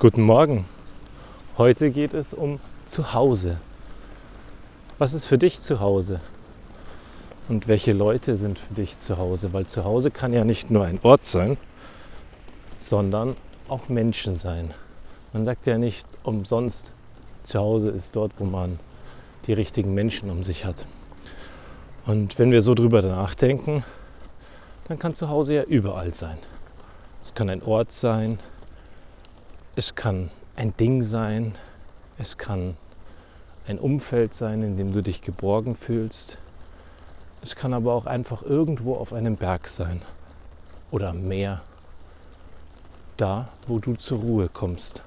Guten Morgen. Heute geht es um Zuhause. Was ist für dich zu Hause? Und welche Leute sind für dich zu Hause? Weil zu Hause kann ja nicht nur ein Ort sein, sondern auch Menschen sein. Man sagt ja nicht umsonst, zu Hause ist dort, wo man die richtigen Menschen um sich hat. Und wenn wir so drüber nachdenken, dann kann zu Hause ja überall sein. Es kann ein Ort sein, es kann ein Ding sein, es kann ein Umfeld sein, in dem du dich geborgen fühlst. Es kann aber auch einfach irgendwo auf einem Berg sein oder am Meer, da, wo du zur Ruhe kommst,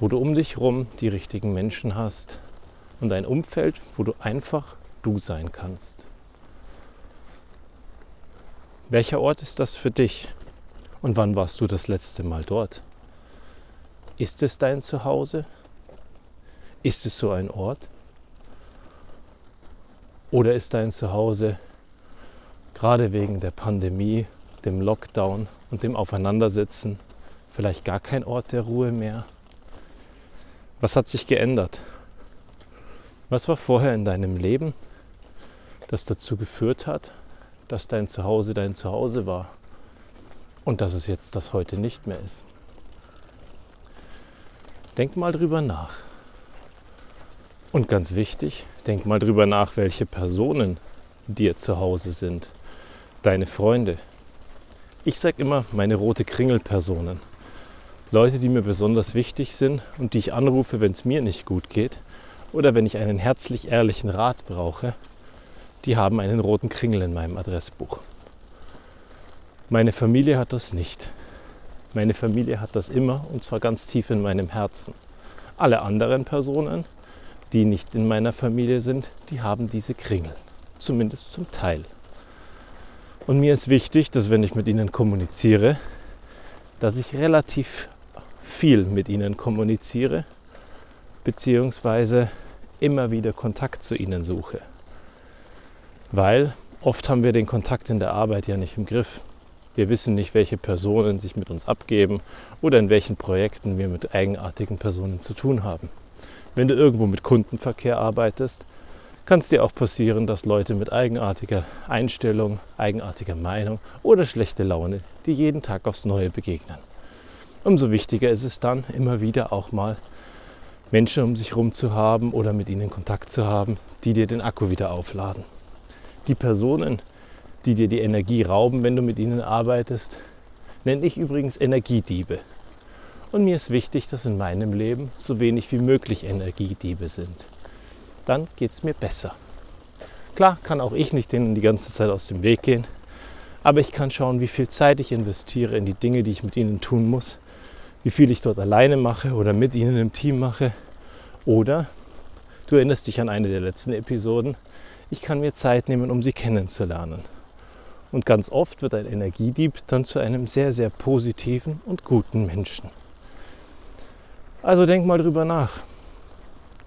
wo du um dich herum die richtigen Menschen hast und ein Umfeld, wo du einfach du sein kannst. Welcher Ort ist das für dich und wann warst du das letzte Mal dort? Ist es dein Zuhause? Ist es so ein Ort? Oder ist dein Zuhause gerade wegen der Pandemie, dem Lockdown und dem Aufeinandersitzen vielleicht gar kein Ort der Ruhe mehr? Was hat sich geändert? Was war vorher in deinem Leben, das dazu geführt hat, dass dein Zuhause dein Zuhause war und dass es jetzt das heute nicht mehr ist? Denk mal drüber nach. Und ganz wichtig, denk mal drüber nach, welche Personen dir zu Hause sind. Deine Freunde. Ich sage immer meine rote Kringelpersonen. Leute, die mir besonders wichtig sind und die ich anrufe, wenn es mir nicht gut geht oder wenn ich einen herzlich ehrlichen Rat brauche, die haben einen roten Kringel in meinem Adressbuch. Meine Familie hat das nicht. Meine Familie hat das immer und zwar ganz tief in meinem Herzen. Alle anderen Personen, die nicht in meiner Familie sind, die haben diese Kringel. Zumindest zum Teil. Und mir ist wichtig, dass wenn ich mit ihnen kommuniziere, dass ich relativ viel mit ihnen kommuniziere, beziehungsweise immer wieder Kontakt zu ihnen suche. Weil oft haben wir den Kontakt in der Arbeit ja nicht im Griff. Wir wissen nicht, welche Personen sich mit uns abgeben oder in welchen Projekten wir mit eigenartigen Personen zu tun haben. Wenn du irgendwo mit Kundenverkehr arbeitest, kann es dir auch passieren, dass Leute mit eigenartiger Einstellung, eigenartiger Meinung oder schlechter Laune dir jeden Tag aufs Neue begegnen. Umso wichtiger ist es dann, immer wieder auch mal Menschen um sich herum zu haben oder mit ihnen Kontakt zu haben, die dir den Akku wieder aufladen. Die Personen, die dir die Energie rauben, wenn du mit ihnen arbeitest, nenne ich übrigens Energiediebe. Und mir ist wichtig, dass in meinem Leben so wenig wie möglich Energiediebe sind. Dann geht es mir besser. Klar kann auch ich nicht denen die ganze Zeit aus dem Weg gehen, aber ich kann schauen, wie viel Zeit ich investiere in die Dinge, die ich mit ihnen tun muss, wie viel ich dort alleine mache oder mit ihnen im Team mache. Oder du erinnerst dich an eine der letzten Episoden, ich kann mir Zeit nehmen, um sie kennenzulernen. Und ganz oft wird ein Energiedieb dann zu einem sehr, sehr positiven und guten Menschen. Also denk mal drüber nach.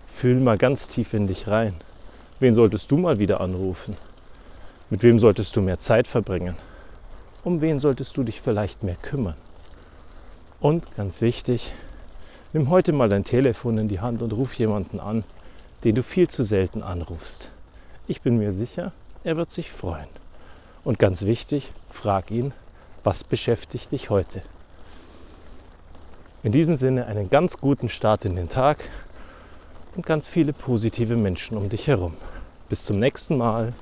Fühl mal ganz tief in dich rein. Wen solltest du mal wieder anrufen? Mit wem solltest du mehr Zeit verbringen? Um wen solltest du dich vielleicht mehr kümmern? Und ganz wichtig, nimm heute mal dein Telefon in die Hand und ruf jemanden an, den du viel zu selten anrufst. Ich bin mir sicher, er wird sich freuen. Und ganz wichtig, frag ihn, was beschäftigt dich heute? In diesem Sinne einen ganz guten Start in den Tag und ganz viele positive Menschen um dich herum. Bis zum nächsten Mal.